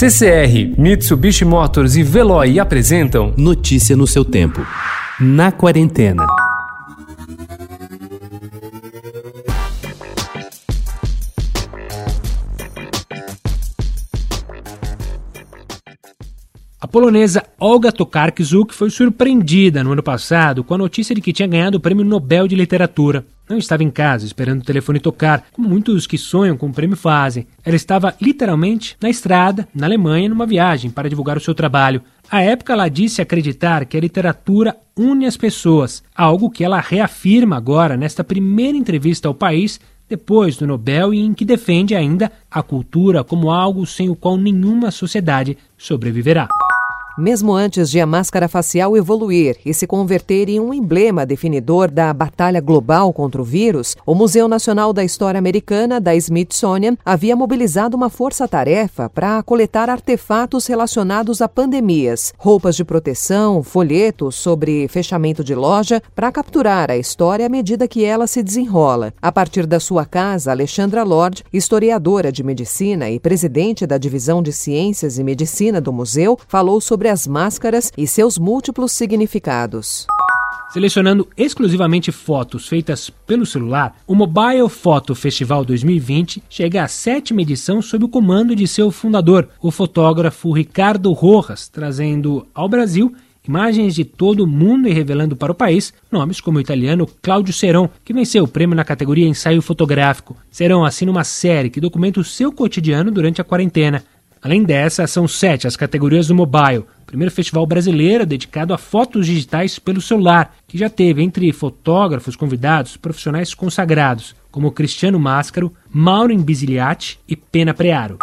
CCR, Mitsubishi Motors e Veloy apresentam Notícia no seu tempo. Na quarentena. A polonesa Olga Tokarczuk foi surpreendida no ano passado com a notícia de que tinha ganhado o Prêmio Nobel de Literatura. Não estava em casa esperando o telefone tocar, como muitos que sonham com o prêmio fazem. Ela estava literalmente na estrada, na Alemanha, numa viagem para divulgar o seu trabalho. À época, ela disse acreditar que a literatura une as pessoas, algo que ela reafirma agora nesta primeira entrevista ao país depois do Nobel e em que defende ainda a cultura como algo sem o qual nenhuma sociedade sobreviverá. Mesmo antes de a máscara facial evoluir e se converter em um emblema definidor da batalha global contra o vírus, o Museu Nacional da História Americana da Smithsonian havia mobilizado uma força-tarefa para coletar artefatos relacionados a pandemias, roupas de proteção, folhetos sobre fechamento de loja, para capturar a história à medida que ela se desenrola. A partir da sua casa, Alexandra Lord, historiadora de medicina e presidente da Divisão de Ciências e Medicina do museu, falou sobre as máscaras e seus múltiplos significados. Selecionando exclusivamente fotos feitas pelo celular, o Mobile Photo Festival 2020 chega à sétima edição sob o comando de seu fundador, o fotógrafo Ricardo Rojas, trazendo ao Brasil imagens de todo o mundo e revelando para o país nomes como o italiano Claudio Serão, que venceu o prêmio na categoria ensaio fotográfico. Serão assina uma série que documenta o seu cotidiano durante a quarentena. Além dessa, são sete as categorias do mobile, primeiro festival brasileiro dedicado a fotos digitais pelo celular, que já teve entre fotógrafos convidados profissionais consagrados, como Cristiano Máscaro, Maureen Bisiliati e Pena Prearo.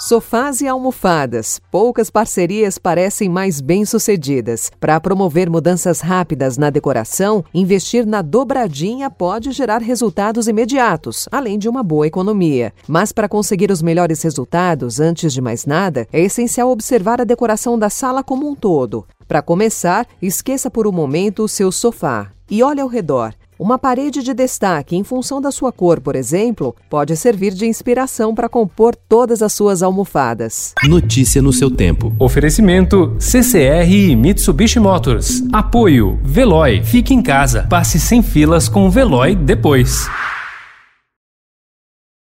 Sofás e almofadas. Poucas parcerias parecem mais bem-sucedidas. Para promover mudanças rápidas na decoração, investir na dobradinha pode gerar resultados imediatos, além de uma boa economia. Mas para conseguir os melhores resultados, antes de mais nada, é essencial observar a decoração da sala como um todo. Para começar, esqueça por um momento o seu sofá e olhe ao redor. Uma parede de destaque em função da sua cor, por exemplo, pode servir de inspiração para compor todas as suas almofadas. Notícia no seu tempo. Oferecimento CCR e Mitsubishi Motors. Apoio Veloy. Fique em casa. Passe sem filas com o Veloy depois.